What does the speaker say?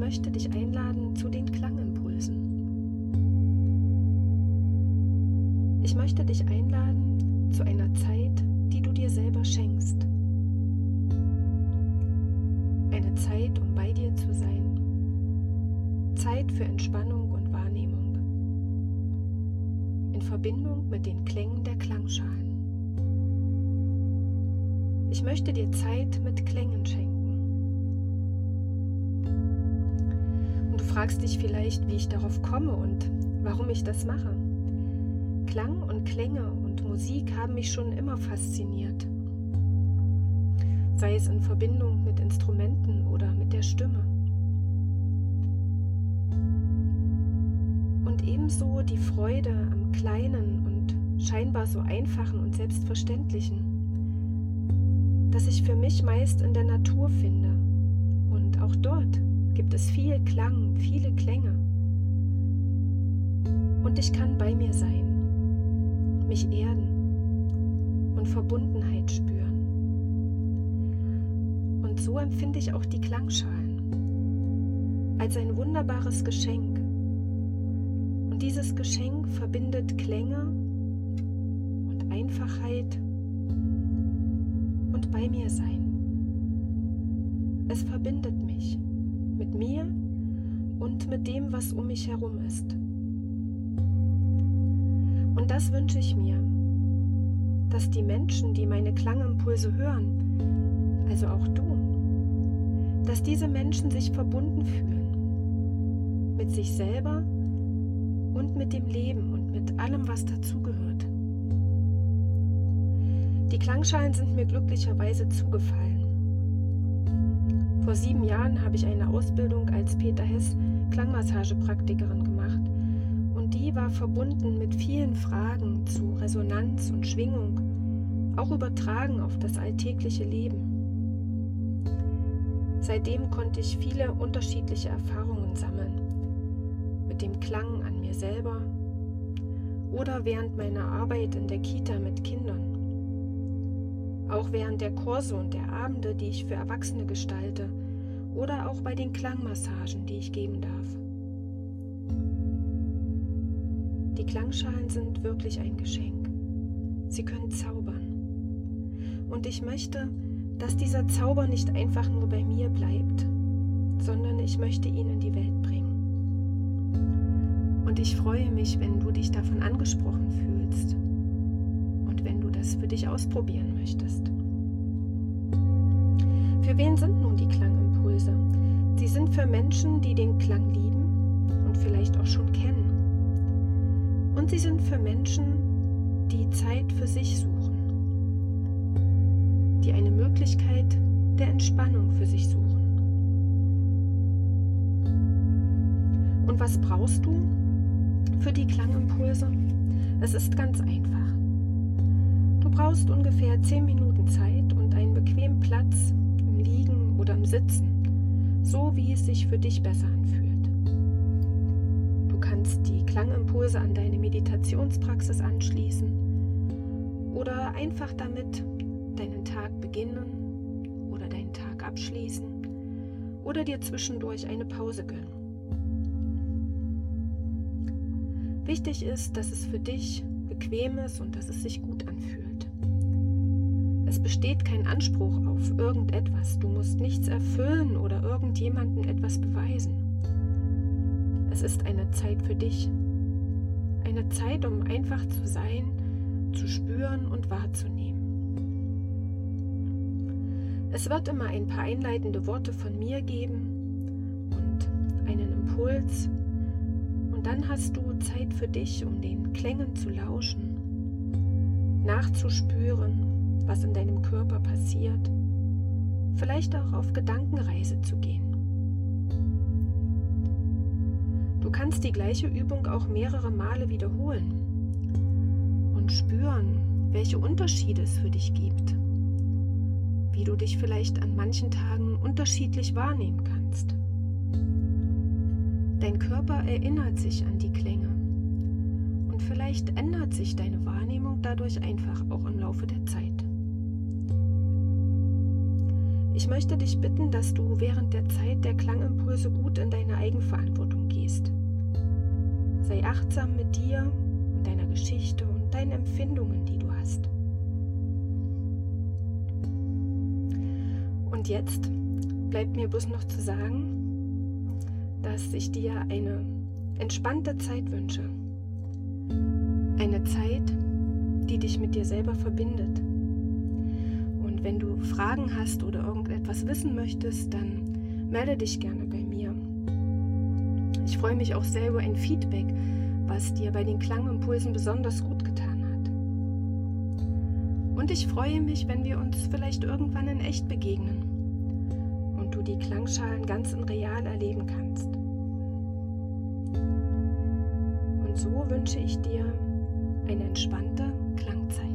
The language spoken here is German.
möchte dich einladen zu den Klangimpulsen. Ich möchte dich einladen zu einer Zeit, die du dir selber schenkst. Eine Zeit, um bei dir zu sein. Zeit für Entspannung und Wahrnehmung. In Verbindung mit den Klängen der Klangschalen. Ich möchte dir Zeit mit Klängen fragst dich vielleicht, wie ich darauf komme und warum ich das mache. Klang und Klänge und Musik haben mich schon immer fasziniert. Sei es in Verbindung mit Instrumenten oder mit der Stimme. Und ebenso die Freude am Kleinen und scheinbar so einfachen und Selbstverständlichen das ich für mich meist in der Natur finde. Und auch dort gibt es viel Klang, viele Klänge. Und ich kann bei mir sein, mich erden und Verbundenheit spüren. Und so empfinde ich auch die Klangschalen als ein wunderbares Geschenk. Und dieses Geschenk verbindet Klänge und Einfachheit und bei mir sein. Es verbindet mich mit mir und mit dem, was um mich herum ist. Und das wünsche ich mir, dass die Menschen, die meine Klangimpulse hören, also auch du, dass diese Menschen sich verbunden fühlen mit sich selber und mit dem Leben und mit allem, was dazugehört. Die Klangschalen sind mir glücklicherweise zugefallen. Vor sieben Jahren habe ich eine Ausbildung als Peter Hess Klangmassagepraktikerin gemacht und die war verbunden mit vielen Fragen zu Resonanz und Schwingung, auch übertragen auf das alltägliche Leben. Seitdem konnte ich viele unterschiedliche Erfahrungen sammeln, mit dem Klang an mir selber oder während meiner Arbeit in der Kita mit Kindern. Auch während der Kurse und der Abende, die ich für Erwachsene gestalte oder auch bei den Klangmassagen, die ich geben darf. Die Klangschalen sind wirklich ein Geschenk. Sie können zaubern. Und ich möchte, dass dieser Zauber nicht einfach nur bei mir bleibt, sondern ich möchte ihn in die Welt bringen. Und ich freue mich, wenn du dich davon angesprochen fühlst es für dich ausprobieren möchtest. Für wen sind nun die Klangimpulse? Sie sind für Menschen, die den Klang lieben und vielleicht auch schon kennen. Und sie sind für Menschen, die Zeit für sich suchen, die eine Möglichkeit der Entspannung für sich suchen. Und was brauchst du für die Klangimpulse? Es ist ganz einfach. Du brauchst ungefähr 10 Minuten Zeit und einen bequemen Platz im Liegen oder im Sitzen, so wie es sich für dich besser anfühlt. Du kannst die Klangimpulse an deine Meditationspraxis anschließen oder einfach damit deinen Tag beginnen oder deinen Tag abschließen oder dir zwischendurch eine Pause gönnen. Wichtig ist, dass es für dich bequem ist und dass es sich gut anfühlt. Es besteht kein Anspruch auf irgendetwas. Du musst nichts erfüllen oder irgendjemandem etwas beweisen. Es ist eine Zeit für dich. Eine Zeit, um einfach zu sein, zu spüren und wahrzunehmen. Es wird immer ein paar einleitende Worte von mir geben und einen Impuls. Und dann hast du Zeit für dich, um den Klängen zu lauschen, nachzuspüren was in deinem Körper passiert, vielleicht auch auf Gedankenreise zu gehen. Du kannst die gleiche Übung auch mehrere Male wiederholen und spüren, welche Unterschiede es für dich gibt, wie du dich vielleicht an manchen Tagen unterschiedlich wahrnehmen kannst. Dein Körper erinnert sich an die Klänge und vielleicht ändert sich deine Wahrnehmung dadurch einfach auch im Laufe der Zeit. Ich möchte dich bitten, dass du während der Zeit der Klangimpulse gut in deine Eigenverantwortung gehst. Sei achtsam mit dir und deiner Geschichte und deinen Empfindungen, die du hast. Und jetzt bleibt mir bloß noch zu sagen, dass ich dir eine entspannte Zeit wünsche. Eine Zeit, die dich mit dir selber verbindet. Und wenn du Fragen hast oder irgendetwas wissen möchtest, dann melde dich gerne bei mir. Ich freue mich auch sehr über ein Feedback, was dir bei den Klangimpulsen besonders gut getan hat. Und ich freue mich, wenn wir uns vielleicht irgendwann in echt begegnen und du die Klangschalen ganz in real erleben kannst. Und so wünsche ich dir eine entspannte Klangzeit.